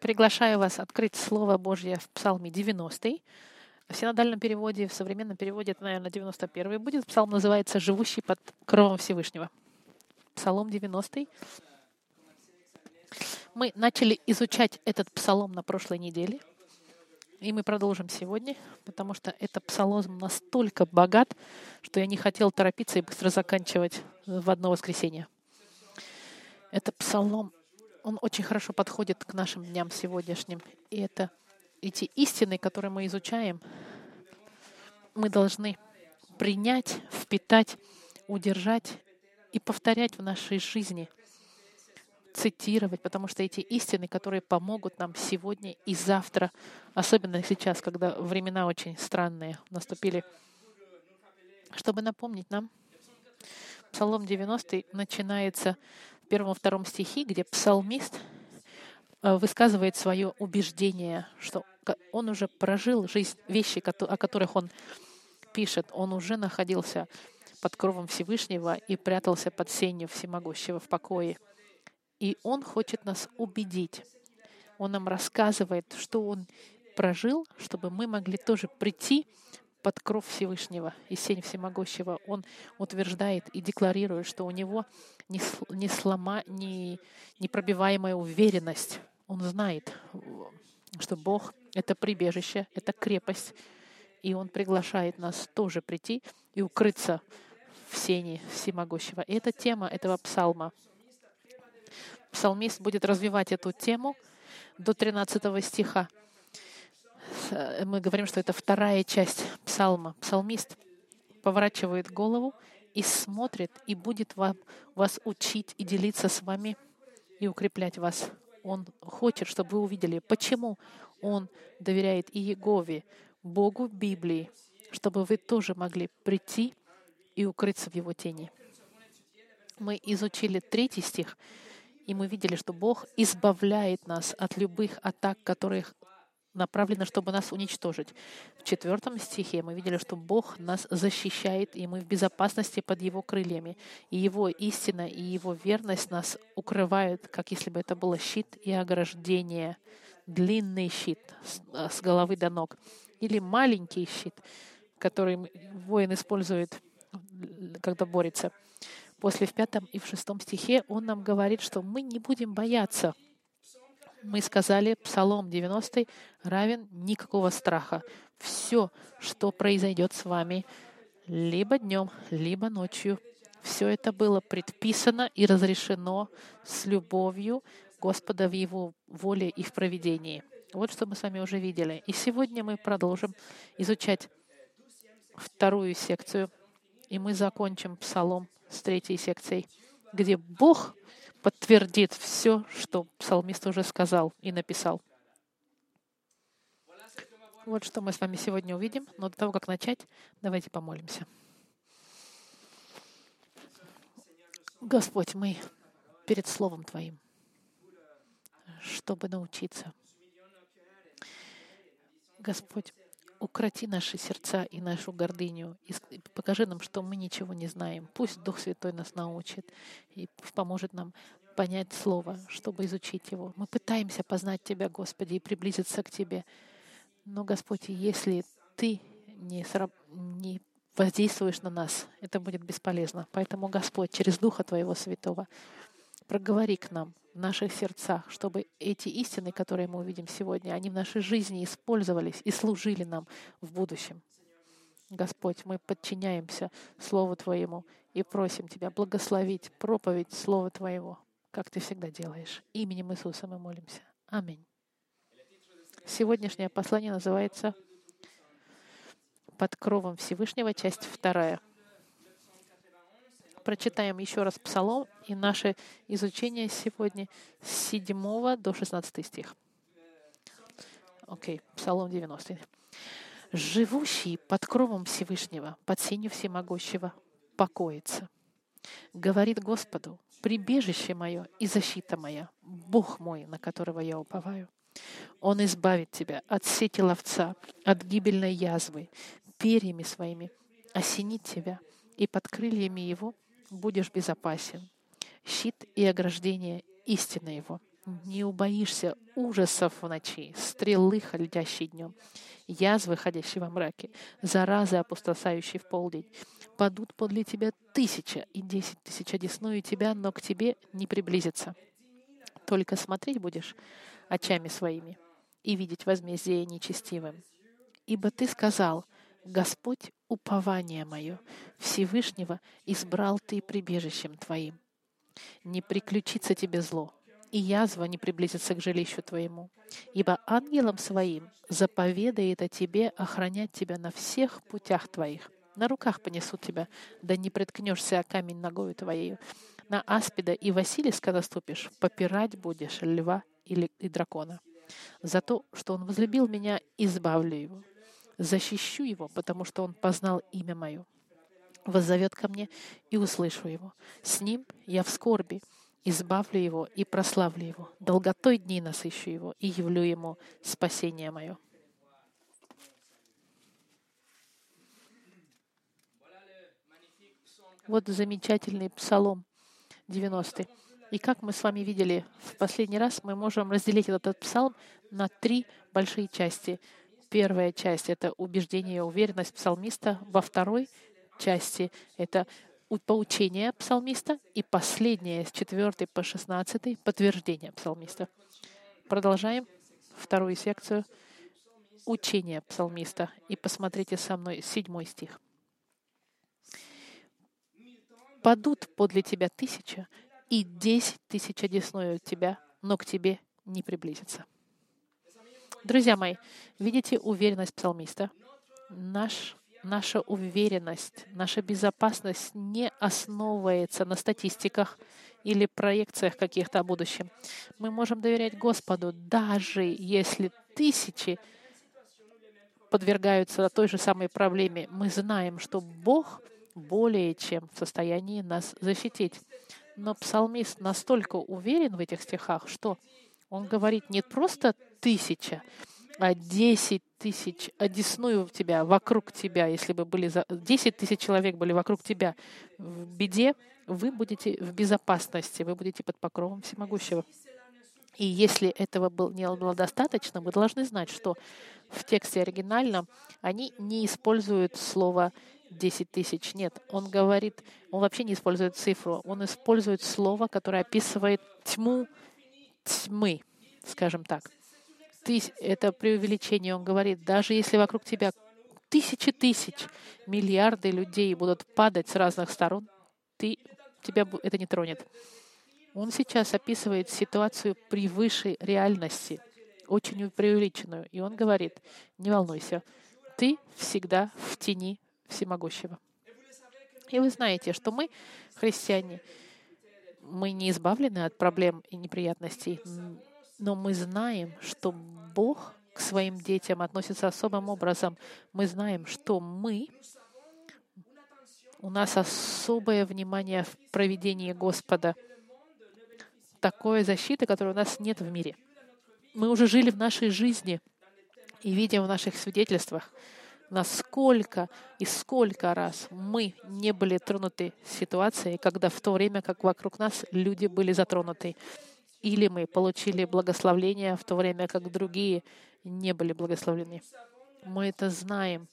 Приглашаю вас открыть Слово Божье в Псалме 90. В синодальном переводе, в современном переводе это, наверное, 91 будет. Псалм называется «Живущий под кровом Всевышнего». Псалом 90. Мы начали изучать этот псалом на прошлой неделе, и мы продолжим сегодня, потому что этот псалом настолько богат, что я не хотел торопиться и быстро заканчивать в одно воскресенье. Это псалом он очень хорошо подходит к нашим дням сегодняшним. И это эти истины, которые мы изучаем, мы должны принять, впитать, удержать и повторять в нашей жизни, цитировать, потому что эти истины, которые помогут нам сегодня и завтра, особенно сейчас, когда времена очень странные наступили, чтобы напомнить нам, Псалом 90 начинается первом-втором стихе, где псалмист э, высказывает свое убеждение, что он уже прожил жизнь, вещи, о которых он пишет. Он уже находился под кровом Всевышнего и прятался под сенью Всемогущего в покое. И он хочет нас убедить. Он нам рассказывает, что он прожил, чтобы мы могли тоже прийти под кров Всевышнего и сень Всемогущего. Он утверждает и декларирует, что у него не, слома, не непробиваемая уверенность. Он знает, что Бог — это прибежище, это крепость, и Он приглашает нас тоже прийти и укрыться в сене Всемогущего. И это тема этого псалма. Псалмист будет развивать эту тему до 13 стиха. Э, мы говорим, что это вторая часть псалма. Псалмист поворачивает голову и смотрит, и будет вам, вас учить и делиться с вами и укреплять вас. Он хочет, чтобы вы увидели, почему он доверяет и Егове, Богу Библии, чтобы вы тоже могли прийти и укрыться в его тени. Мы изучили третий стих, и мы видели, что Бог избавляет нас от любых атак, которых направлено, чтобы нас уничтожить. В четвертом стихе мы видели, что Бог нас защищает, и мы в безопасности под Его крыльями. И Его истина и Его верность нас укрывают, как если бы это было щит и ограждение, длинный щит с головы до ног, или маленький щит, который воин использует, когда борется. После в пятом и в шестом стихе он нам говорит, что мы не будем бояться — мы сказали, Псалом 90 равен никакого страха. Все, что произойдет с вами, либо днем, либо ночью, все это было предписано и разрешено с любовью Господа в Его воле и в проведении. Вот что мы с вами уже видели. И сегодня мы продолжим изучать вторую секцию, и мы закончим Псалом с третьей секцией, где Бог подтвердит все, что псалмист уже сказал и написал. Вот что мы с вами сегодня увидим. Но до того, как начать, давайте помолимся. Господь, мы перед Словом Твоим, чтобы научиться. Господь, укроти наши сердца и нашу гордыню, и покажи нам, что мы ничего не знаем. Пусть Дух Святой нас научит и поможет нам понять Слово, чтобы изучить его. Мы пытаемся познать Тебя, Господи, и приблизиться к Тебе. Но, Господь, если Ты не, сраб... не воздействуешь на нас, это будет бесполезно. Поэтому, Господь, через Духа Твоего Святого, проговори к нам в наших сердцах, чтобы эти истины, которые мы увидим сегодня, они в нашей жизни использовались и служили нам в будущем. Господь, мы подчиняемся Слову Твоему и просим Тебя благословить проповедь Слова Твоего, как Ты всегда делаешь. Именем Иисуса мы молимся. Аминь. Сегодняшнее послание называется «Под кровом Всевышнего», часть вторая прочитаем еще раз Псалом и наше изучение сегодня с 7 до 16 стих. Окей, okay, Псалом 90. «Живущий под кровом Всевышнего, под сенью Всемогущего, покоится. Говорит Господу, прибежище мое и защита моя, Бог мой, на которого я уповаю. Он избавит тебя от сети ловца, от гибельной язвы, перьями своими осенит тебя, и под крыльями его будешь безопасен. Щит и ограждение — истина его. не убоишься ужасов в ночи, стрелы, летящей днем, язвы, ходящие во мраке, заразы, опустошающие в полдень. Падут подле тебя тысяча и десять тысяч одесную тебя, но к тебе не приблизится. Только смотреть будешь очами своими и видеть возмездие нечестивым. Ибо ты сказал, Господь — упование мое, Всевышнего избрал ты прибежищем твоим. Не приключится тебе зло, и язва не приблизится к жилищу твоему. Ибо ангелам своим заповедает о тебе охранять тебя на всех путях твоих. На руках понесут тебя, да не приткнешься о камень ногою твоею. На аспида и Василис, когда ступишь, попирать будешь льва или и дракона. За то, что он возлюбил меня, избавлю его. Защищу его, потому что он познал имя мое. Воззовет ко мне и услышу его. С ним я в скорби, избавлю его и прославлю его. Долготой дни насыщу его и явлю ему спасение мое. Вот замечательный псалом 90. И как мы с вами видели в последний раз, мы можем разделить этот псалм на три большие части. Первая часть — это убеждение и уверенность псалмиста. Во второй части — это поучение псалмиста. И последнее, с 4 по 16, подтверждение псалмиста. Продолжаем вторую секцию учения псалмиста. И посмотрите со мной седьмой стих. «Падут подле тебя тысяча, и десять тысяч одесную тебя, но к тебе не приблизится». Друзья мои, видите уверенность псалмиста? Наш наша уверенность, наша безопасность не основывается на статистиках или проекциях каких-то о будущем. Мы можем доверять Господу, даже если тысячи подвергаются той же самой проблеме. Мы знаем, что Бог более чем в состоянии нас защитить. Но псалмист настолько уверен в этих стихах, что он говорит не просто тысяча, а 10 тысяч одесную в тебя, вокруг тебя, если бы были. 10 тысяч человек были вокруг тебя в беде, вы будете в безопасности, вы будете под покровом всемогущего. И если этого не было достаточно, вы должны знать, что в тексте оригинальном они не используют слово 10 тысяч. Нет, он говорит, он вообще не использует цифру, он использует слово, которое описывает тьму тьмы, скажем так это преувеличение. Он говорит, даже если вокруг тебя тысячи тысяч, миллиарды людей будут падать с разных сторон, ты, тебя это не тронет. Он сейчас описывает ситуацию превыше реальности, очень преувеличенную. И он говорит, не волнуйся, ты всегда в тени всемогущего. И вы знаете, что мы, христиане, мы не избавлены от проблем и неприятностей, но мы знаем, что Бог к своим детям относится особым образом. Мы знаем, что мы, у нас особое внимание в проведении Господа, такой защиты, которой у нас нет в мире. Мы уже жили в нашей жизни и видим в наших свидетельствах, насколько и сколько раз мы не были тронуты ситуацией, когда в то время, как вокруг нас люди были затронуты или мы получили благословление в то время, как другие не были благословлены. Мы это знаем.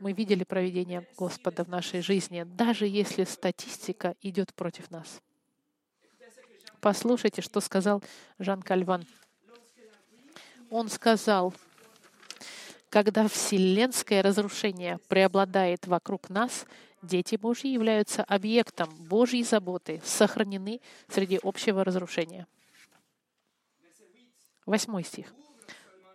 Мы видели проведение Господа в нашей жизни, даже если статистика идет против нас. Послушайте, что сказал Жан Кальван. Он сказал, когда вселенское разрушение преобладает вокруг нас, дети Божьи являются объектом Божьей заботы, сохранены среди общего разрушения. Восьмой стих.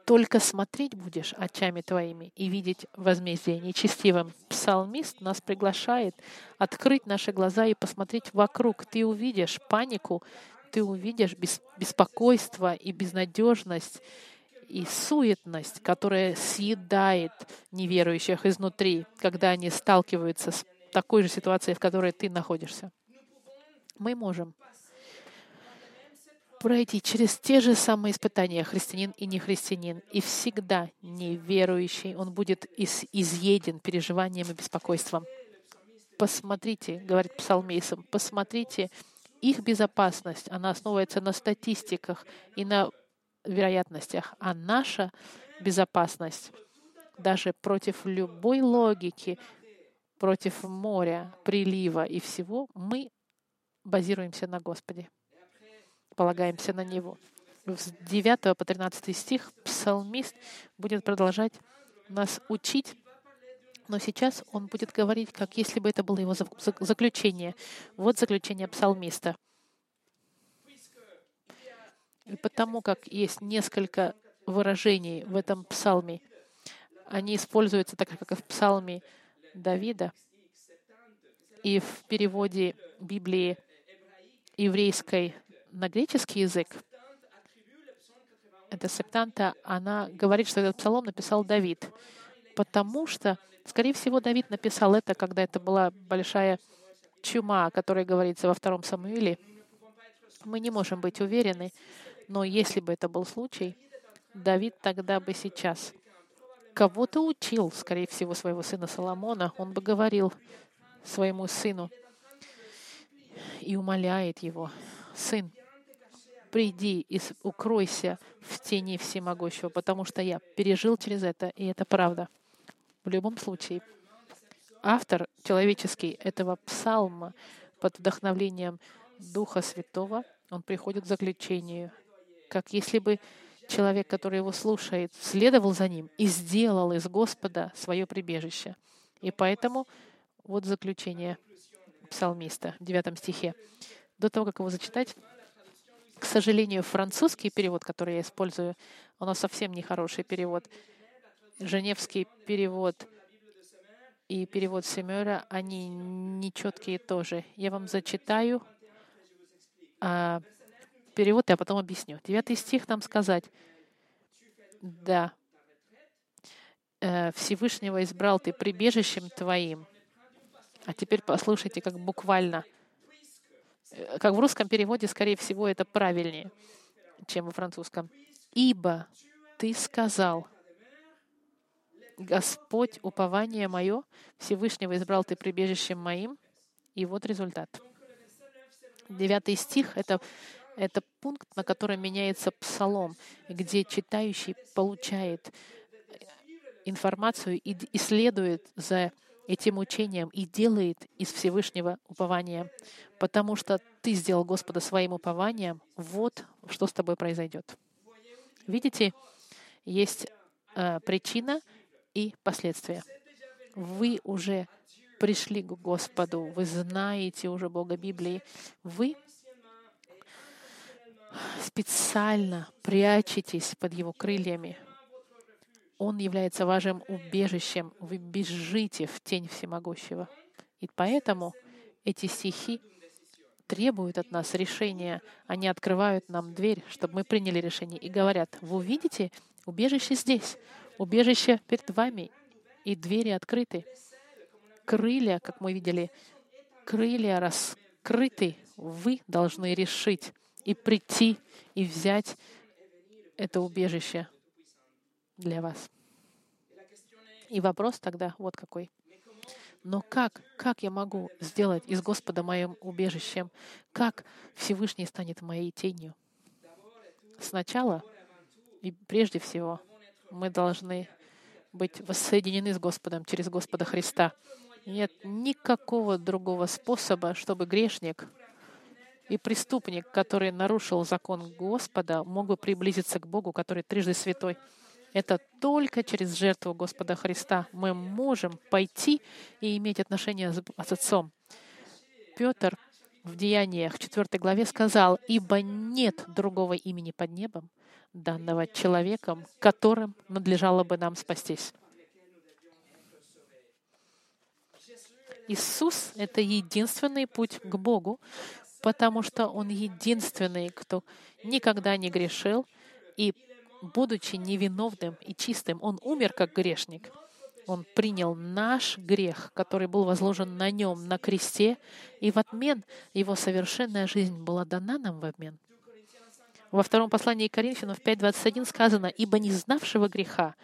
«Только смотреть будешь очами твоими и видеть возмездие нечестивым». Псалмист нас приглашает открыть наши глаза и посмотреть вокруг. Ты увидишь панику, ты увидишь беспокойство и безнадежность, и суетность, которая съедает неверующих изнутри, когда они сталкиваются с такой же ситуацией, в которой ты находишься. Мы можем пройти через те же самые испытания, христианин и нехристианин. И всегда неверующий, он будет из, изъеден переживанием и беспокойством. Посмотрите, говорит псалмейсом, посмотрите их безопасность, она основывается на статистиках и на вероятностях, а наша безопасность даже против любой логики, против моря, прилива и всего, мы базируемся на Господе, полагаемся на Него. С 9 по 13 стих псалмист будет продолжать нас учить, но сейчас он будет говорить, как если бы это было его заключение. Вот заключение псалмиста. И потому как есть несколько выражений в этом псалме, они используются так, как и в псалме Давида, и в переводе Библии еврейской на греческий язык, эта септанта, она говорит, что этот псалом написал Давид, потому что, скорее всего, Давид написал это, когда это была большая чума, о которой говорится во втором Самуиле. Мы не можем быть уверены, но если бы это был случай, Давид тогда бы сейчас кого-то учил, скорее всего, своего сына Соломона. Он бы говорил своему сыну и умоляет его, «Сын, приди и укройся в тени всемогущего, потому что я пережил через это, и это правда. В любом случае, автор человеческий этого псалма под вдохновлением Духа Святого, он приходит к заключению, как если бы человек, который его слушает, следовал за ним и сделал из Господа свое прибежище. И поэтому вот заключение псалмиста в девятом стихе. До того, как его зачитать, к сожалению, французский перевод, который я использую, у нас совсем не хороший перевод. Женевский перевод и перевод Семера, они нечеткие тоже. Я вам зачитаю а, перевод, я потом объясню. Девятый стих нам сказать. Да. Э, Всевышнего избрал ты прибежищем твоим. А теперь послушайте, как буквально — Э, как в русском переводе, скорее всего, это правильнее, чем во французском. «Ибо ты сказал, Господь, упование мое, Всевышнего избрал ты прибежищем моим». И вот результат. Девятый стих — это, это пункт, на котором меняется псалом, где читающий получает информацию и исследует за этим учением и делает из Всевышнего упования, потому что ты сделал Господа своим упованием, вот что с тобой произойдет. Видите, есть э, причина и последствия. Вы уже пришли к Господу, вы знаете уже Бога Библии, вы специально прячетесь под Его крыльями, он является вашим убежищем. Вы бежите в тень всемогущего. И поэтому эти стихи требуют от нас решения. Они открывают нам дверь, чтобы мы приняли решение. И говорят, вы увидите, убежище здесь, убежище перед вами, и двери открыты. Крылья, как мы видели, крылья раскрыты. Вы должны решить и прийти, и взять это убежище для вас. И вопрос тогда вот какой. Но как, как я могу сделать из Господа моим убежищем? Как Всевышний станет моей тенью? Сначала и прежде всего мы должны быть воссоединены с Господом через Господа Христа. Нет никакого другого способа, чтобы грешник и преступник, который нарушил закон Господа, мог бы приблизиться к Богу, который трижды святой. Это только через жертву Господа Христа мы можем пойти и иметь отношения с Отцом. Петр в Деяниях 4 главе сказал, «Ибо нет другого имени под небом, данного человеком, которым надлежало бы нам спастись». Иисус — это единственный путь к Богу, потому что Он единственный, кто никогда не грешил и будучи невиновным и чистым, Он умер как грешник. Он принял наш грех, который был возложен на нем на кресте, и в отмен Его совершенная жизнь была дана нам в обмен. Во втором послании Коринфянам 5.21 сказано, «Ибо не знавшего греха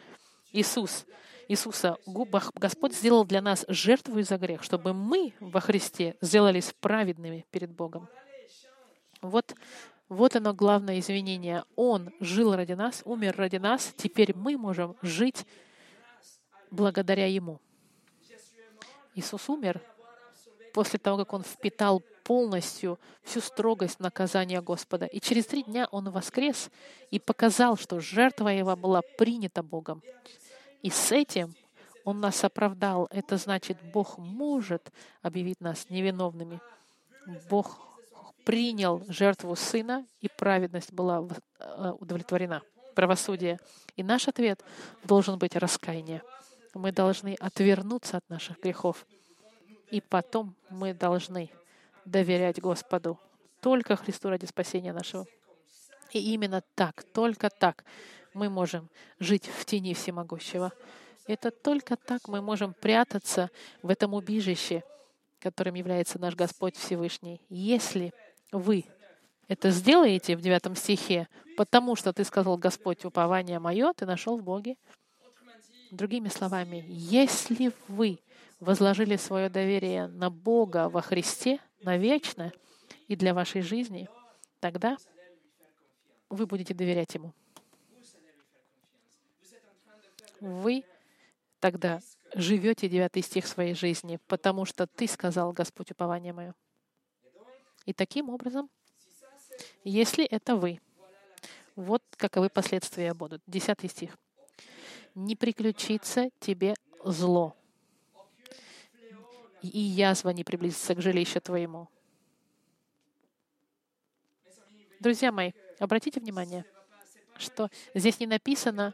Иисус, Иисуса Господь сделал для нас жертву за грех, чтобы мы во Христе сделались праведными перед Богом». Вот, вот оно главное извинение. Он жил ради нас, умер ради нас. Теперь мы можем жить благодаря Ему. Иисус умер после того, как Он впитал полностью всю строгость наказания Господа. И через три дня Он воскрес и показал, что жертва Его была принята Богом. И с этим Он нас оправдал. Это значит, Бог может объявить нас невиновными. Бог принял жертву Сына, и праведность была э, удовлетворена, правосудие. И наш ответ должен быть раскаяние. Мы должны отвернуться от наших грехов. И потом мы должны доверять Господу, только Христу ради спасения нашего. И именно так, только так мы можем жить в тени всемогущего. Это только так мы можем прятаться в этом убежище, которым является наш Господь Всевышний. Если вы это сделаете в девятом стихе, потому что ты сказал, Господь, упование мое, ты нашел в Боге. Другими словами, если вы возложили свое доверие на Бога во Христе, на вечное и для вашей жизни, тогда вы будете доверять Ему. Вы тогда живете девятый стих своей жизни, потому что ты сказал, Господь, упование мое. И таким образом, если это вы, вот каковы последствия будут. Десятый стих. «Не приключится тебе зло, и язва не приблизится к жилищу твоему». Друзья мои, обратите внимание, что здесь не написано,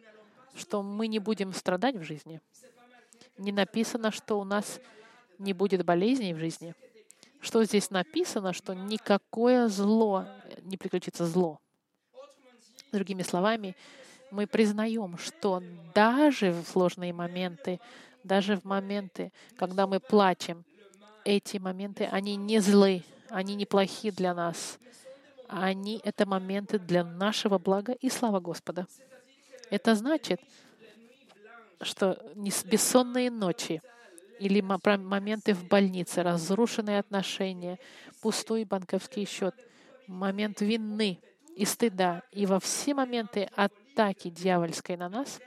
что мы не будем страдать в жизни. Не написано, что у нас не будет болезней в жизни что здесь написано, что никакое зло, не приключится зло. Другими словами, мы признаем, что даже в сложные моменты, даже в моменты, когда мы плачем, эти моменты, они не злы, они не плохи для нас. Они — это моменты для нашего блага и слава Господа. Это значит, что бессонные ночи — или моменты в больнице, разрушенные отношения, пустой банковский счет, момент вины и стыда. И во все моменты атаки дьявольской на нас,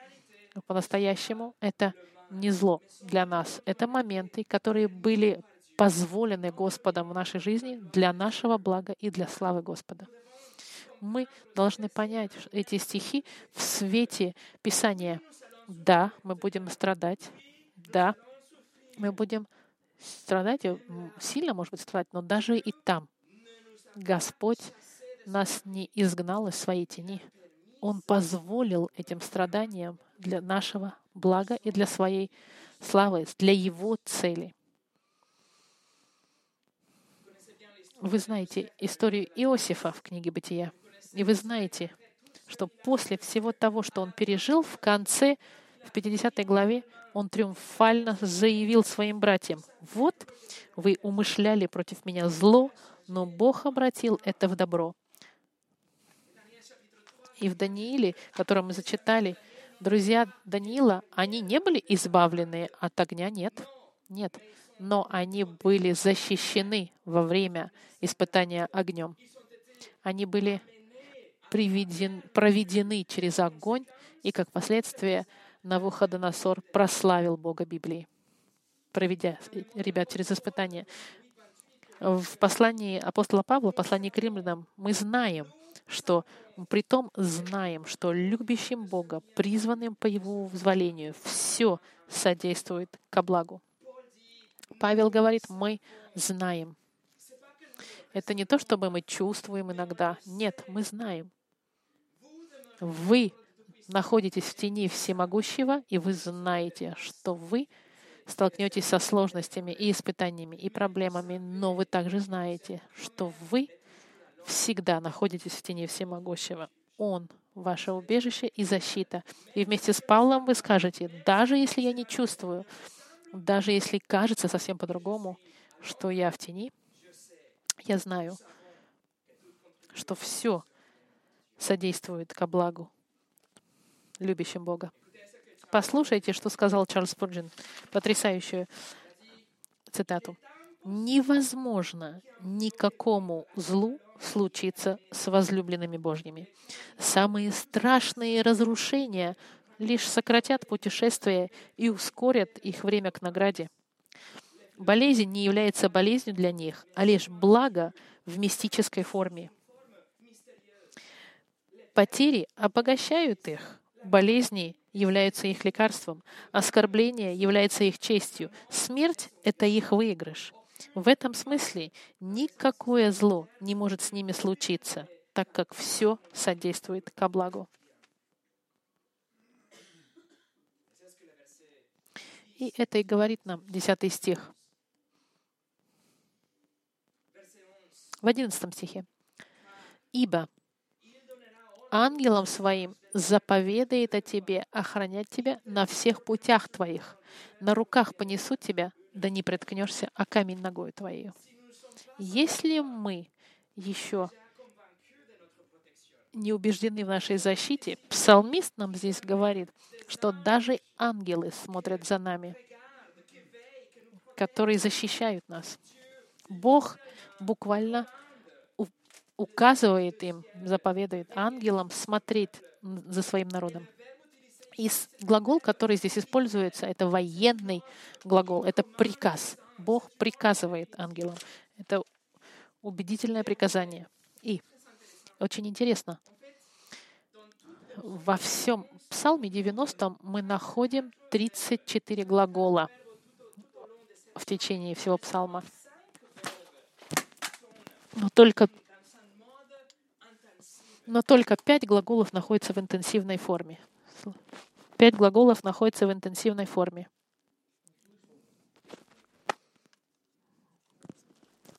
по-настоящему, это не зло для нас. Это моменты, которые были позволены Господом в нашей жизни для нашего блага и для славы Господа. Мы должны понять эти стихи в свете Писания. Да, мы будем страдать. Да, мы будем страдать, сильно, может быть, страдать, но даже и там Господь нас не изгнал из своей тени. Он позволил этим страданиям для нашего блага и для своей славы, для Его цели. Вы знаете историю Иосифа в книге «Бытия», и вы знаете, что после всего того, что он пережил, в конце, в 50 главе, он триумфально заявил своим братьям, «Вот вы умышляли против меня зло, но Бог обратил это в добро». И в Данииле, который мы зачитали, друзья Даниила, они не были избавлены от огня, нет, нет, но они были защищены во время испытания огнем. Они были приведен, проведены через огонь, и как последствие Навуходоносор прославил Бога Библии, проведя ребят через испытания. В послании апостола Павла, в послании к римлянам, мы знаем, что при том знаем, что любящим Бога, призванным по Его взволению, все содействует ко благу. Павел говорит, мы знаем. Это не то, чтобы мы чувствуем иногда. Нет, мы знаем. Вы находитесь в тени всемогущего, и вы знаете, что вы столкнетесь со сложностями и испытаниями и проблемами, но вы также знаете, что вы всегда находитесь в тени всемогущего. Он — ваше убежище и защита. И вместе с Павлом вы скажете, даже если я не чувствую, даже если кажется совсем по-другому, что я в тени, я знаю, что все содействует ко благу любящим Бога. Послушайте, что сказал Чарльз Спурджин. Потрясающую цитату. «Невозможно никакому злу случится с возлюбленными Божьими. Самые страшные разрушения лишь сократят путешествие и ускорят их время к награде. Болезнь не является болезнью для них, а лишь благо в мистической форме. Потери обогащают их, болезни являются их лекарством, оскорбление является их честью, смерть — это их выигрыш. В этом смысле никакое зло не может с ними случиться, так как все содействует ко благу. И это и говорит нам 10 стих. В 11 стихе. «Ибо ангелам своим заповедает о тебе охранять тебя на всех путях твоих. На руках понесут тебя, да не приткнешься о камень ногой твоей». Если мы еще не убеждены в нашей защите, псалмист нам здесь говорит, что даже ангелы смотрят за нами, которые защищают нас. Бог буквально указывает им, заповедует ангелам смотреть за своим народом. И глагол, который здесь используется, это военный глагол, это приказ. Бог приказывает ангелам. Это убедительное приказание. И очень интересно, во всем Псалме 90 мы находим 34 глагола в течение всего Псалма. Но только, но только пять глаголов находятся в интенсивной форме. Пять глаголов находятся в интенсивной форме.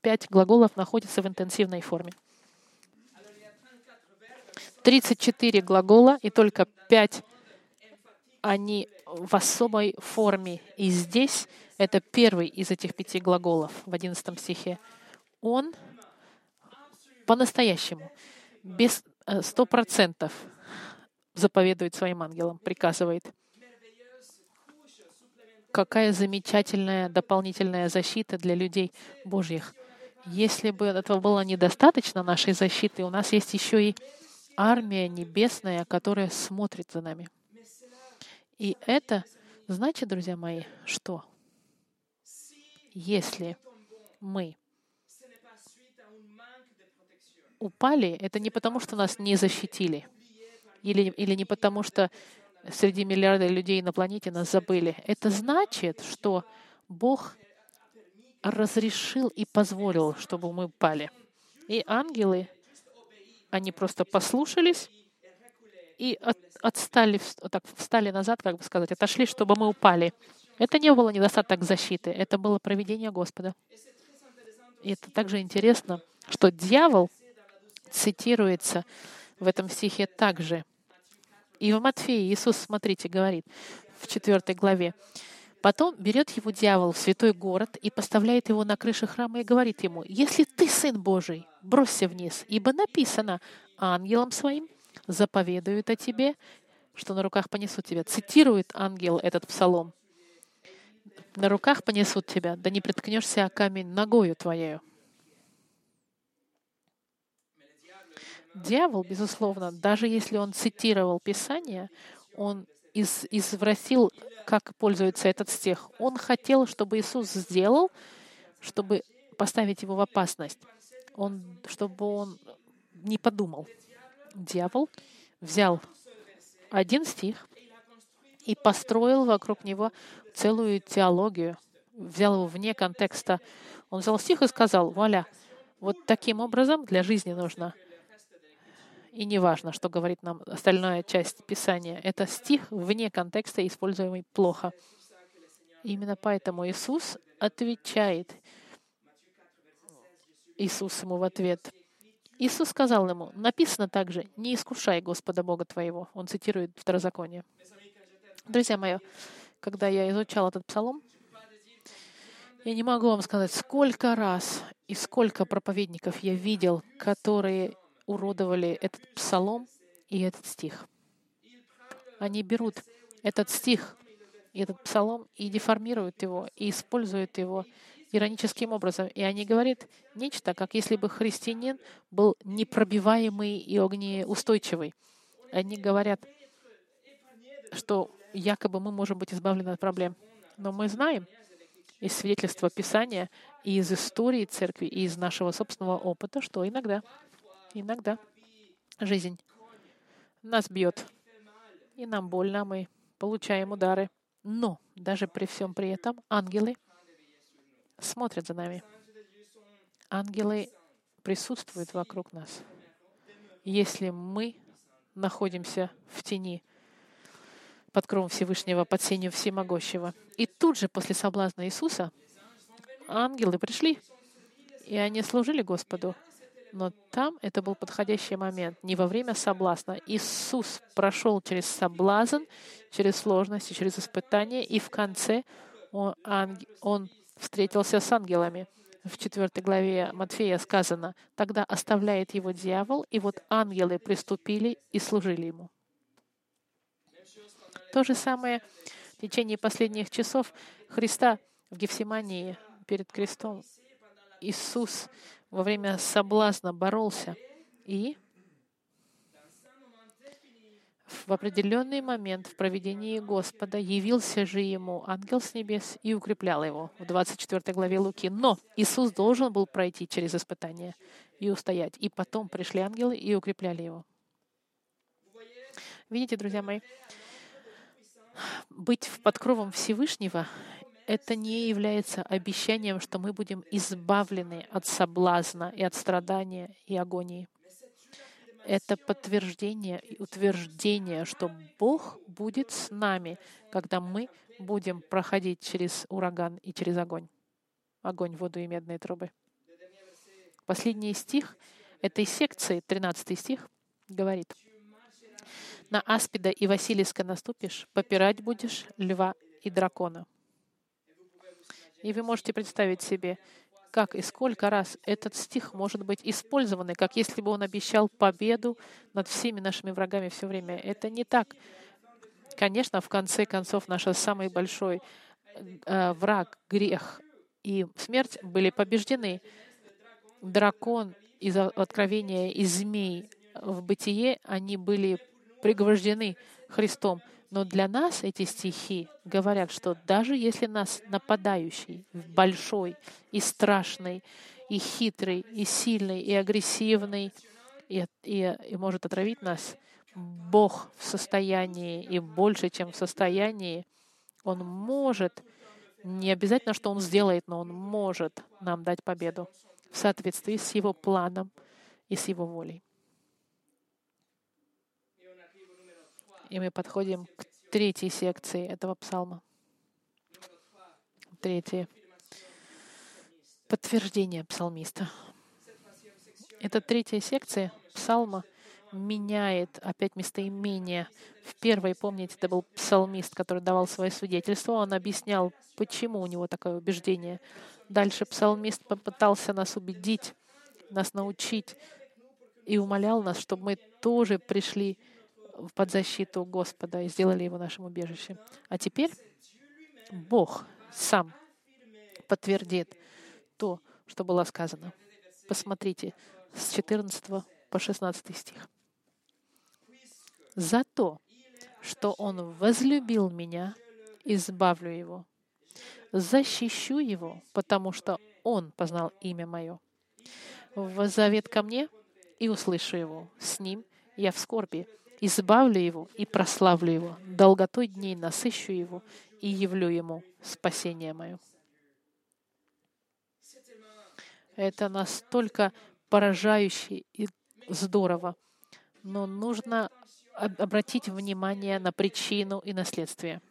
Пять глаголов находятся в интенсивной форме. 34 глагола, и только 5 они в особой форме. И здесь это первый из этих пяти глаголов в 11 стихе. Он по-настоящему, без сто процентов заповедует своим ангелам, приказывает. Какая замечательная дополнительная защита для людей Божьих. Если бы этого было недостаточно, нашей защиты, у нас есть еще и армия небесная, которая смотрит за нами. И это значит, друзья мои, что если мы упали, это не потому, что нас не защитили, или, или не потому, что среди миллиарда людей на планете нас забыли. Это значит, что Бог разрешил и позволил, чтобы мы упали. И ангелы они просто послушались и от, отстали, так, встали назад, как бы сказать, отошли, чтобы мы упали. Это не было недостаток защиты, это было проведение Господа. И это также интересно, что дьявол цитируется в этом стихе также. И в Матфея Иисус, смотрите, говорит в 4 главе, Потом берет его дьявол в святой город и поставляет его на крыше храма и говорит ему, «Если ты Сын Божий, бросься вниз, ибо написано, ангелам своим заповедуют о тебе, что на руках понесут тебя». Цитирует ангел этот псалом. «На руках понесут тебя, да не приткнешься о камень ногою твоею». Дьявол, безусловно, даже если он цитировал Писание, он из, извратил, как пользуется этот стих. Он хотел, чтобы Иисус сделал, чтобы поставить его в опасность, он, чтобы он не подумал. Дьявол взял один стих и построил вокруг него целую теологию, взял его вне контекста. Он взял стих и сказал, вуаля, вот таким образом для жизни нужно — и не важно, что говорит нам остальная часть Писания. Это стих вне контекста, используемый плохо. Именно поэтому Иисус отвечает. Иисус ему в ответ. Иисус сказал ему, написано также, не искушай Господа Бога твоего. Он цитирует Второзаконие. Друзья мои, когда я изучал этот псалом, я не могу вам сказать, сколько раз и сколько проповедников я видел, которые уродовали этот псалом и этот стих. Они берут этот стих и этот псалом и деформируют его, и используют его ироническим образом. И они говорят нечто, как если бы христианин был непробиваемый и огнеустойчивый. Они говорят, что якобы мы можем быть избавлены от проблем. Но мы знаем из свидетельства Писания, и из истории церкви, и из нашего собственного опыта, что иногда, иногда жизнь нас бьет, и нам больно, мы получаем удары. Но даже при всем при этом ангелы смотрят за нами. Ангелы присутствуют вокруг нас. Если мы находимся в тени под кровом Всевышнего, под сенью Всемогущего. И тут же после соблазна Иисуса ангелы пришли, и они служили Господу. Но там это был подходящий момент, не во время соблазна. Иисус прошел через соблазн, через сложности, через испытания, и в конце он, он встретился с ангелами. В 4 главе Матфея сказано, «Тогда оставляет его дьявол, и вот ангелы приступили и служили ему». То же самое в течение последних часов Христа в Гефсимании перед крестом. Иисус во время соблазна боролся и в определенный момент в проведении Господа явился же ему ангел с небес и укреплял его в 24 главе Луки. Но Иисус должен был пройти через испытание и устоять. И потом пришли ангелы и укрепляли его. Видите, друзья мои, быть под кровом Всевышнего это не является обещанием, что мы будем избавлены от соблазна и от страдания и агонии. Это подтверждение и утверждение, что Бог будет с нами, когда мы будем проходить через ураган и через огонь. Огонь, воду и медные трубы. Последний стих этой секции, 13 стих, говорит, «На аспида и Василиска наступишь, попирать будешь льва и дракона». И вы можете представить себе, как и сколько раз этот стих может быть использован, как если бы он обещал победу над всеми нашими врагами все время. Это не так. Конечно, в конце концов, наш самый большой э, враг, грех и смерть были побеждены. Дракон из Откровения и змей в бытие, они были пригвождены Христом. Но для нас эти стихи говорят, что даже если нас нападающий, большой и страшный, и хитрый, и сильный, и агрессивный, и, и, и может отравить нас, Бог в состоянии, и больше, чем в состоянии, Он может, не обязательно, что Он сделает, но Он может нам дать победу в соответствии с Его планом и с Его волей. И мы подходим к третьей секции этого псалма. Третье. Подтверждение псалмиста. Эта третья секция псалма меняет опять местоимение. В первой, помните, это был псалмист, который давал свое свидетельство. Он объяснял, почему у него такое убеждение. Дальше псалмист попытался нас убедить, нас научить и умолял нас, чтобы мы тоже пришли под защиту Господа и сделали его нашим убежищем. А теперь Бог сам подтвердит то, что было сказано. Посмотрите с 14 по 16 стих. «За то, что Он возлюбил меня, избавлю Его. Защищу Его, потому что Он познал имя Мое. Возовет ко мне и услышу Его. С Ним я в скорби, избавлю его и прославлю его, долготой дней насыщу его и явлю ему спасение мое. Это настолько поражающе и здорово, но нужно обратить внимание на причину и наследствие.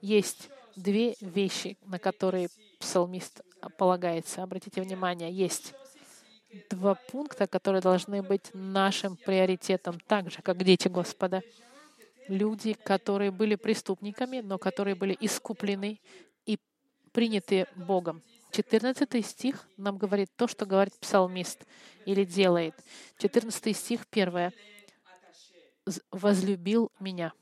Есть две вещи, на которые псалмист полагается. Обратите внимание, есть два пункта, которые должны быть нашим приоритетом, так же, как дети Господа. Люди, которые были преступниками, но которые были искуплены и приняты Богом. 14 стих нам говорит то, что говорит псалмист или делает. 14 стих, первое. «Возлюбил меня».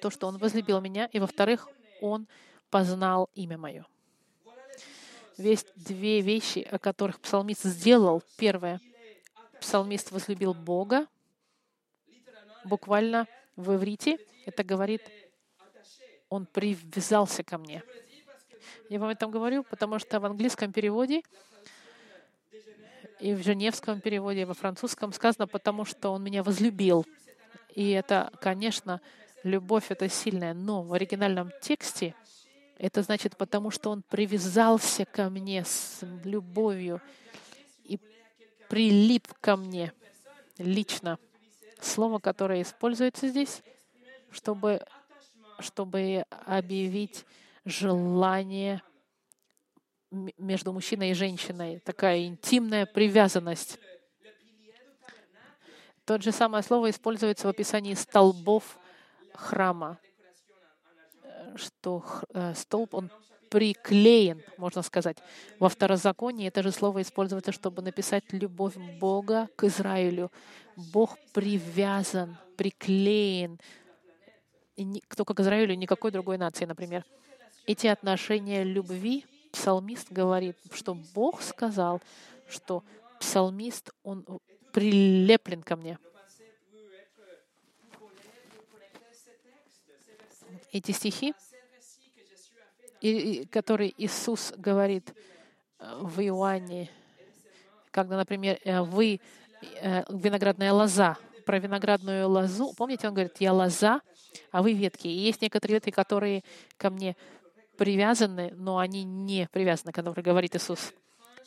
То, что Он возлюбил меня. И, во-вторых, Он познал имя Мое. Есть две вещи, о которых псалмист сделал. Первое. Псалмист возлюбил Бога. Буквально в иврите это говорит, он привязался ко мне. Я вам этом говорю, потому что в английском переводе и в женевском переводе, и во французском сказано, потому что он меня возлюбил. И это, конечно, любовь — это сильная, но в оригинальном тексте это значит, потому что он привязался ко мне с любовью и прилип ко мне лично. Слово, которое используется здесь, чтобы, чтобы объявить желание между мужчиной и женщиной, такая интимная привязанность. Тот же самое слово используется в описании столбов храма, что э, столб, он приклеен, можно сказать. Во второзаконии это же слово используется, чтобы написать любовь Бога к Израилю. Бог привязан, приклеен и только к Израилю, никакой другой нации, например. Эти отношения любви псалмист говорит, что Бог сказал, что псалмист, он прилеплен ко мне. Эти стихи, которые Иисус говорит э, в Иоанне, когда, например, э, вы э, виноградная лоза, про виноградную лозу, помните, он говорит, я лоза, а вы ветки. И есть некоторые ветки, которые ко мне привязаны, но они не привязаны, которые говорит Иисус.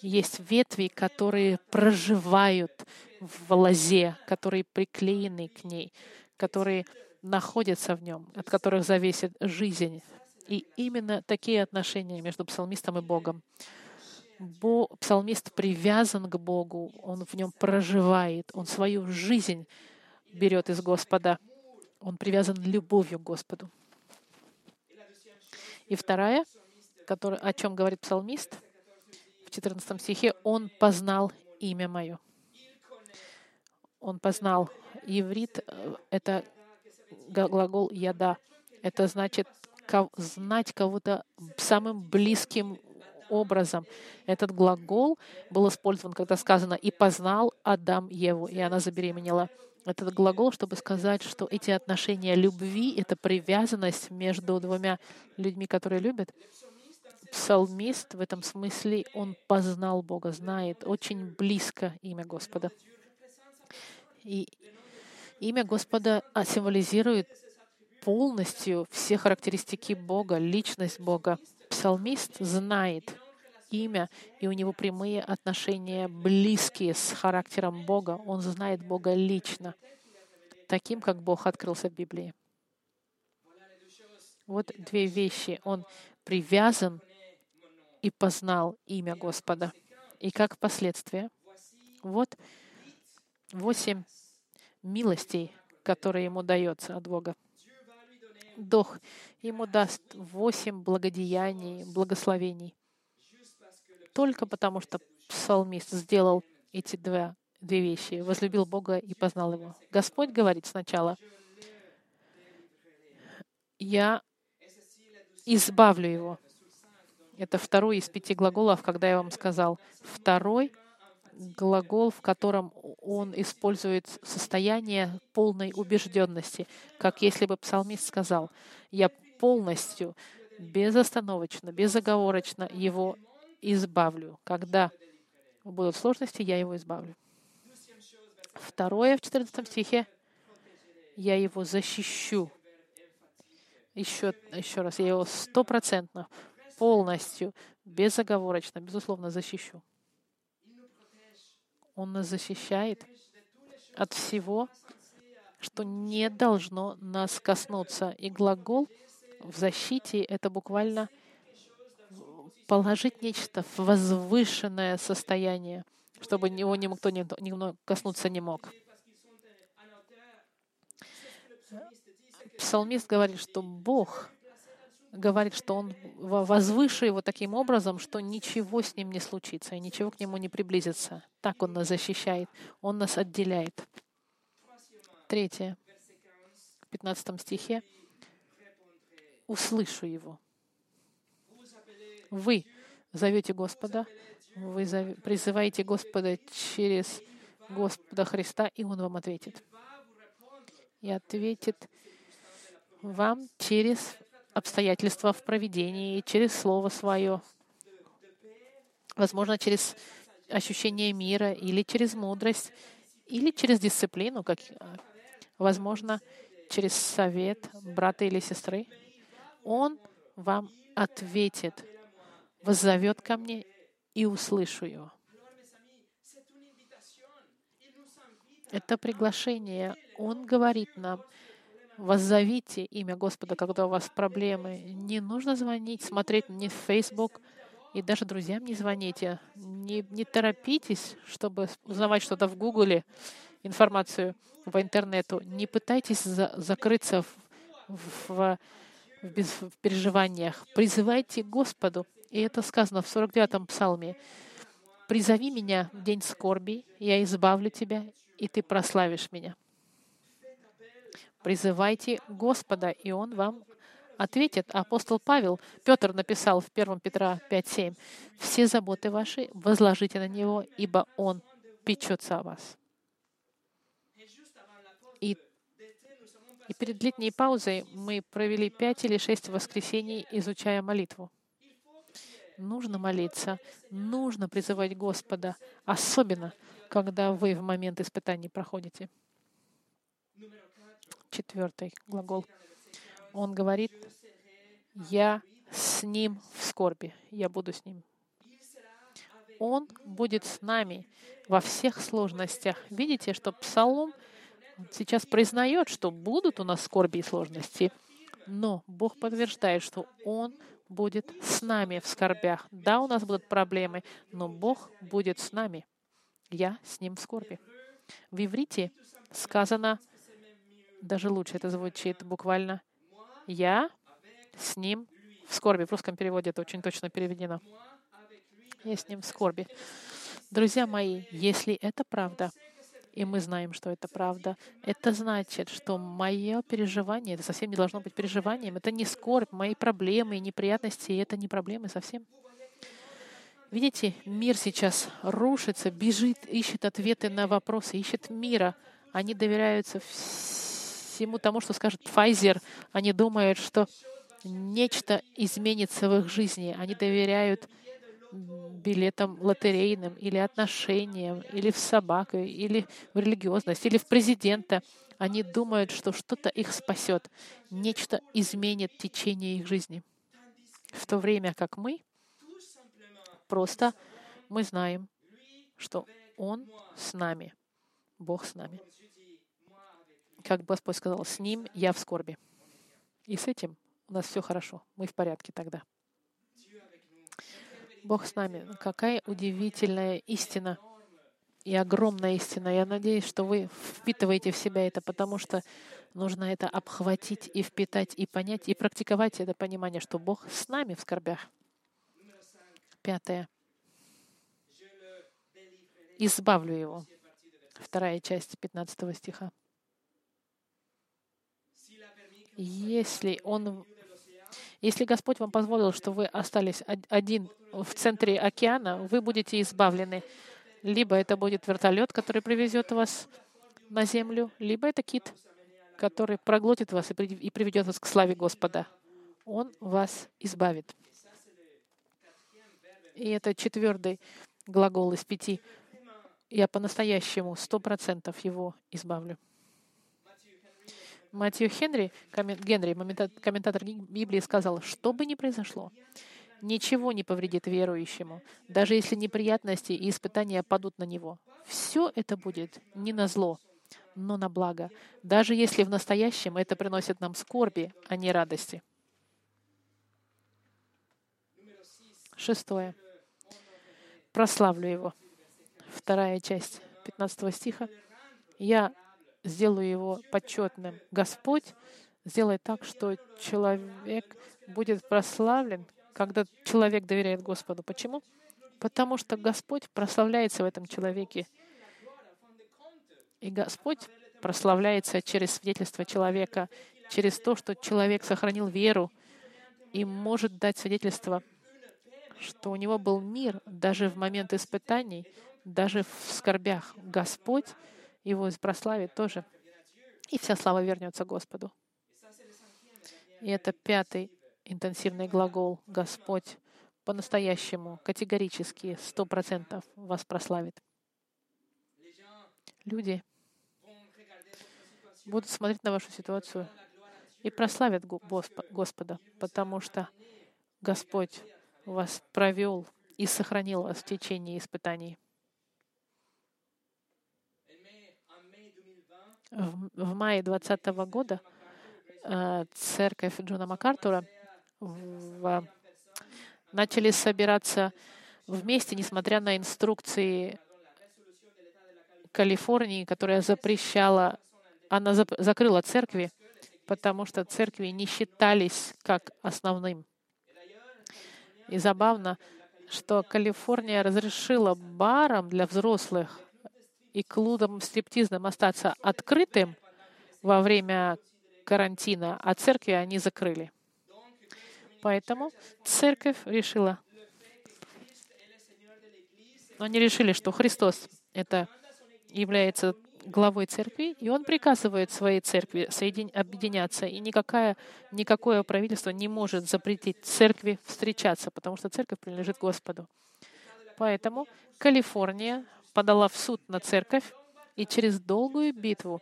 Есть ветви, которые проживают в лозе, которые приклеены к ней, которые находятся в нем, от которых зависит жизнь. И именно такие отношения между псалмистом и Богом. Бо, псалмист привязан к Богу, он в нем проживает, он свою жизнь берет из Господа. Он привязан любовью к Господу. И вторая, который, о чем говорит псалмист в 14 стихе, «Он познал имя мое». Он познал. Иврит э, — это глагол «яда». Это значит знать кого-то самым близким образом. Этот глагол был использован, когда сказано «и познал Адам Еву», и она забеременела этот глагол, чтобы сказать, что эти отношения любви — это привязанность между двумя людьми, которые любят. Псалмист в этом смысле, он познал Бога, знает очень близко имя Господа. И имя Господа символизирует полностью все характеристики Бога, личность Бога. Псалмист знает имя, и у него прямые отношения близкие с характером Бога. Он знает Бога лично, таким, как Бог открылся в Библии. Вот две вещи. Он привязан и познал имя Господа. И как последствие, вот восемь милостей, которые ему дается от Бога. Дух ему даст восемь благодеяний, благословений только потому, что псалмист сделал эти две, две вещи, возлюбил Бога и познал Его. Господь говорит сначала, «Я избавлю его». Это второй из пяти глаголов, когда я вам сказал. Второй глагол, в котором он использует состояние полной убежденности, как если бы псалмист сказал, «Я полностью, безостановочно, безоговорочно его избавлю. Когда будут сложности, я его избавлю. Второе в 14 стихе. Я его защищу. Еще, еще раз, я его стопроцентно, полностью, безоговорочно, безусловно, защищу. Он нас защищает от всего, что не должно нас коснуться. И глагол в защите — это буквально положить нечто в возвышенное состояние, чтобы его никто не, не коснуться не мог. Псалмист говорит, что Бог говорит, что Он возвыше его таким образом, что ничего с ним не случится, и ничего к нему не приблизится. Так Он нас защищает, Он нас отделяет. Третье, в 15 стихе. «Услышу его». Вы зовете Господа, вы призываете Господа через Господа Христа, и Он вам ответит. И ответит вам через обстоятельства в проведении, через Слово Свое, возможно, через ощущение мира или через мудрость, или через дисциплину, как, возможно, через совет брата или сестры. Он вам ответит, воззовет ко мне и услышу его. Это приглашение. Он говорит нам, воззовите имя Господа, когда у вас проблемы. Не нужно звонить, смотреть не в Facebook, и даже друзьям не звоните. Не, не торопитесь, чтобы узнавать что-то в Гугле, информацию по интернету. Не пытайтесь за, закрыться в, в, в, без, в переживаниях. Призывайте Господу. И это сказано в 49-м псалме. «Призови меня в день скорби, я избавлю тебя, и ты прославишь меня». Призывайте Господа, и Он вам ответит. Апостол Павел, Петр написал в 1 Петра 5.7, «Все заботы ваши возложите на Него, ибо Он печется о вас». И, и перед летней паузой мы провели пять или шесть воскресений, изучая молитву. Нужно молиться, нужно призывать Господа, особенно когда вы в момент испытаний проходите. Четвертый глагол. Он говорит, я с ним в скорби, я буду с ним. Он будет с нами во всех сложностях. Видите, что Псалом сейчас признает, что будут у нас скорби и сложности, но Бог подтверждает, что Он будет с нами в скорбях. Да, у нас будут проблемы, но Бог будет с нами. Я с Ним в скорби. В иврите сказано, даже лучше это звучит буквально, «Я с Ним в скорби». В русском переводе это очень точно переведено. «Я с Ним в скорби». Друзья мои, если это правда, и мы знаем, что это правда. Это значит, что мое переживание, это совсем не должно быть переживанием, это не скорбь, мои проблемы и неприятности, это не проблемы совсем. Видите, мир сейчас рушится, бежит, ищет ответы на вопросы, ищет мира. Они доверяются всему тому, что скажет Pfizer. Они думают, что нечто изменится в их жизни. Они доверяют билетам лотерейным или отношениям, или в собаку, или в религиозность, или в президента. Они думают, что что-то их спасет, нечто изменит течение их жизни. В то время как мы просто мы знаем, что Он с нами, Бог с нами. Как Господь сказал, с Ним я в скорби. И с этим у нас все хорошо, мы в порядке тогда. Бог с нами. Какая удивительная истина и огромная истина. Я надеюсь, что вы впитываете в себя это, потому что нужно это обхватить и впитать, и понять, и практиковать это понимание, что Бог с нами в скорбях. Пятое. Избавлю его. Вторая часть 15 стиха. Если он если Господь вам позволил, что вы остались один в центре океана, вы будете избавлены. Либо это будет вертолет, который привезет вас на землю, либо это кит, который проглотит вас и приведет вас к славе Господа. Он вас избавит. И это четвертый глагол из пяти. Я по-настоящему сто процентов его избавлю. Матью Хенри, Генри, комментатор Библии, сказал, что бы ни произошло, ничего не повредит верующему, даже если неприятности и испытания падут на него. Все это будет не на зло, но на благо, даже если в настоящем это приносит нам скорби, а не радости. Шестое. Прославлю его. Вторая часть 15 стиха. Я сделаю его почетным. Господь сделает так, что человек будет прославлен, когда человек доверяет Господу. Почему? Потому что Господь прославляется в этом человеке. И Господь прославляется через свидетельство человека, через то, что человек сохранил веру и может дать свидетельство, что у него был мир даже в момент испытаний, даже в скорбях. Господь его прославит тоже. И вся слава вернется Господу. И это пятый интенсивный глагол. Господь по-настоящему, категорически, сто процентов вас прославит. Люди будут смотреть на вашу ситуацию и прославят Господа, потому что Господь вас провел и сохранил вас в течение испытаний. В, мае 2020 года э, церковь Джона Макартура в, начали собираться вместе, несмотря на инструкции Калифорнии, которая запрещала, она закрыла церкви, потому что церкви не считались как основным. И забавно, что Калифорния разрешила барам для взрослых и клубам стриптизным остаться открытым во время карантина, а церкви они закрыли. Поэтому церковь решила, они решили, что Христос — это является главой церкви, и он приказывает своей церкви соедин... объединяться, и никакое, никакое правительство не может запретить церкви встречаться, потому что церковь принадлежит Господу. Поэтому Калифорния подала в суд на церковь, и через долгую битву,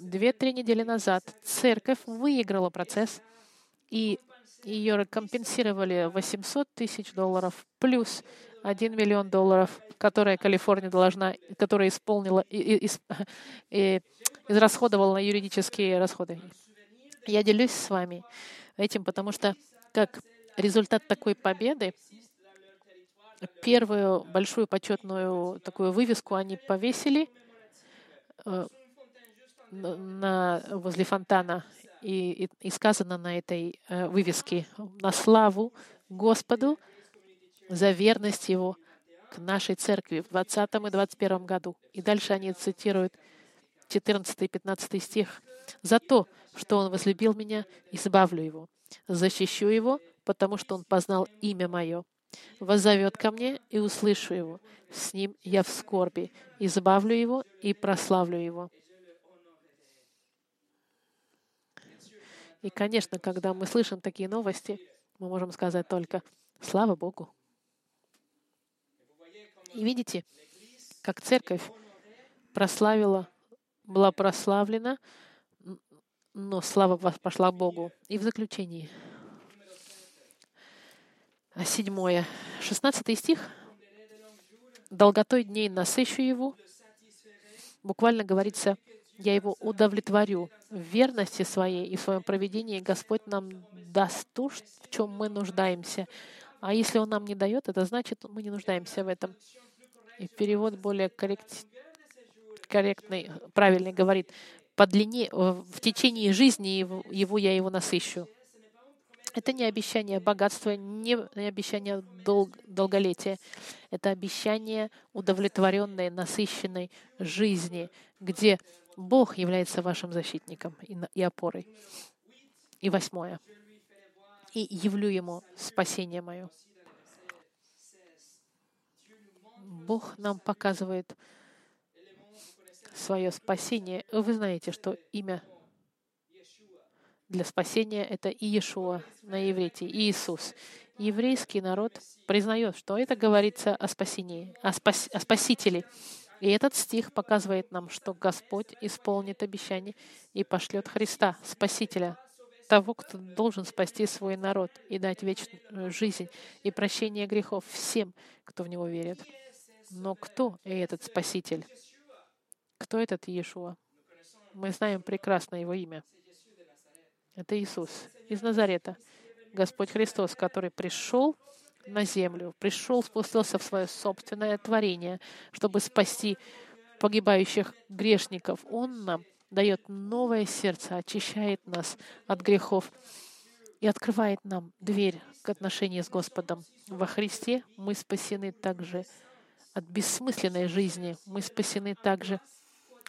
две-три недели назад, церковь выиграла процесс, и ее компенсировали 800 тысяч долларов плюс 1 миллион долларов, которые Калифорния должна, которая исполнила и, и, и израсходовала на юридические расходы. Я делюсь с вами этим, потому что как результат такой победы, первую большую почетную такую вывеску они повесили э, на, возле фонтана. И, и, и сказано на этой э, вывеске «На славу Господу за верность Его к нашей церкви в 20 и 21 году. И дальше они цитируют 14 и 15 стих. «За то, что Он возлюбил меня, избавлю Его, защищу Его, потому что Он познал имя Мое. Воззовет ко мне, и услышу Его. С Ним я в скорби, избавлю Его и прославлю Его». И, конечно, когда мы слышим такие новости, мы можем сказать только «Слава Богу!» И видите, как церковь прославила, была прославлена, но слава пошла Богу. И в заключении, седьмое, шестнадцатый стих, «Долготой дней насыщу его», буквально говорится, «Я его удовлетворю в верности своей и в своем проведении Господь нам даст то, в чем мы нуждаемся, а если Он нам не дает, это значит, мы не нуждаемся в этом. И перевод более коррект, корректный, правильный говорит, по длине, в течение жизни его, его я его насыщу. Это не обещание богатства, не обещание долг, долголетия. Это обещание удовлетворенной, насыщенной жизни, где Бог является вашим защитником и, и опорой. И восьмое и явлю ему спасение мое. Бог нам показывает свое спасение. Вы знаете, что имя для спасения — это Иешуа на иврите, Иисус. Еврейский народ признает, что это говорится о спасении, о, спас, о Спасителе. И этот стих показывает нам, что Господь исполнит обещание и пошлет Христа, Спасителя, того, кто должен спасти свой народ и дать вечную жизнь и прощение грехов всем, кто в Него верит. Но кто этот Спаситель? Кто этот Иешуа? Мы знаем прекрасно Его имя. Это Иисус из Назарета, Господь Христос, который пришел на землю, пришел, спустился в свое собственное творение, чтобы спасти погибающих грешников. Он нам дает новое сердце, очищает нас от грехов и открывает нам дверь к отношению с Господом. Во Христе мы спасены также от бессмысленной жизни, мы спасены также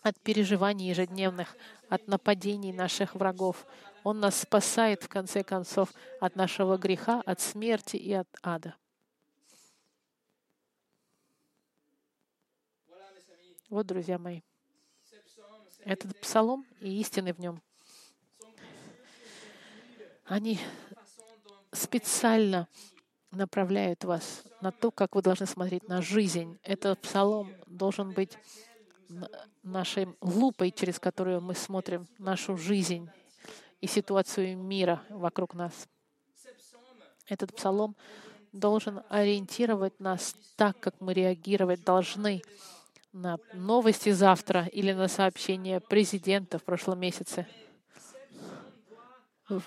от переживаний ежедневных, от нападений наших врагов. Он нас спасает, в конце концов, от нашего греха, от смерти и от ада. Вот, друзья мои, этот псалом и истины в нем, они специально направляют вас на то, как вы должны смотреть на жизнь. Этот псалом должен быть нашей лупой, через которую мы смотрим нашу жизнь и ситуацию мира вокруг нас. Этот псалом должен ориентировать нас так, как мы реагировать должны на новости завтра или на сообщения президента в прошлом месяце, в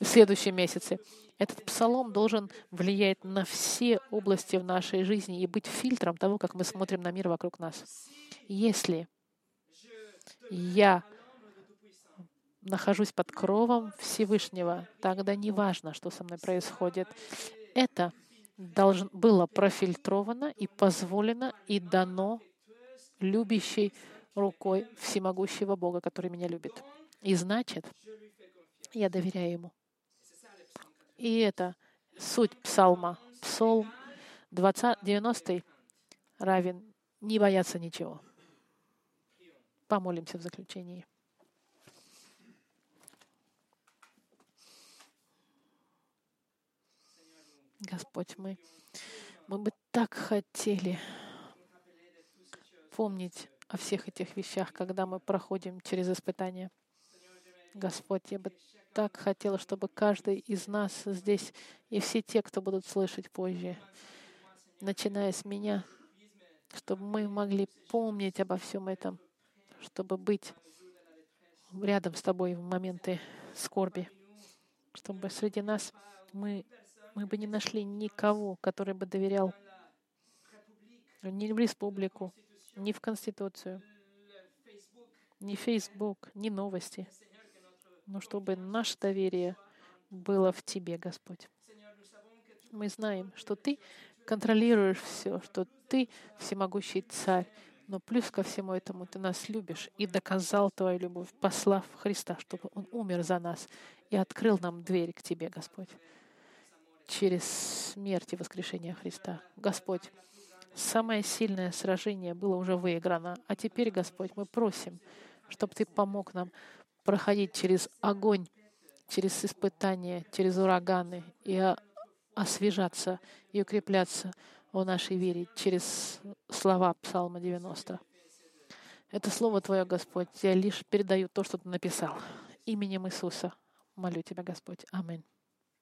следующем месяце. Этот псалом должен влиять на все области в нашей жизни и быть фильтром того, как мы смотрим на мир вокруг нас. Если я нахожусь под кровом Всевышнего, тогда не важно, что со мной происходит. Это должно, было профильтровано и позволено и дано любящей рукой всемогущего Бога, который меня любит. И значит, я доверяю Ему. И это суть псалма. Псалм 20, 90 равен не бояться ничего. Помолимся в заключении. Господь, мы, мы бы так хотели помнить о всех этих вещах, когда мы проходим через испытания. Господь, я бы так хотела, чтобы каждый из нас здесь и все те, кто будут слышать позже, начиная с меня, чтобы мы могли помнить обо всем этом, чтобы быть рядом с Тобой в моменты скорби, чтобы среди нас мы мы бы не нашли никого, который бы доверял ни в республику, ни в Конституцию, ни Facebook, ни новости, но чтобы наше доверие было в Тебе, Господь. Мы знаем, что Ты контролируешь все, что Ты всемогущий Царь, но плюс ко всему этому Ты нас любишь и доказал Твою любовь, послав Христа, чтобы Он умер за нас и открыл нам дверь к Тебе, Господь через смерть и воскрешение Христа. Господь, самое сильное сражение было уже выиграно. А теперь, Господь, мы просим, чтобы Ты помог нам проходить через огонь, через испытания, через ураганы и освежаться и укрепляться в нашей вере через слова Псалма 90. Это Слово Твое, Господь, я лишь передаю то, что Ты написал. Именем Иисуса молю Тебя, Господь. Аминь.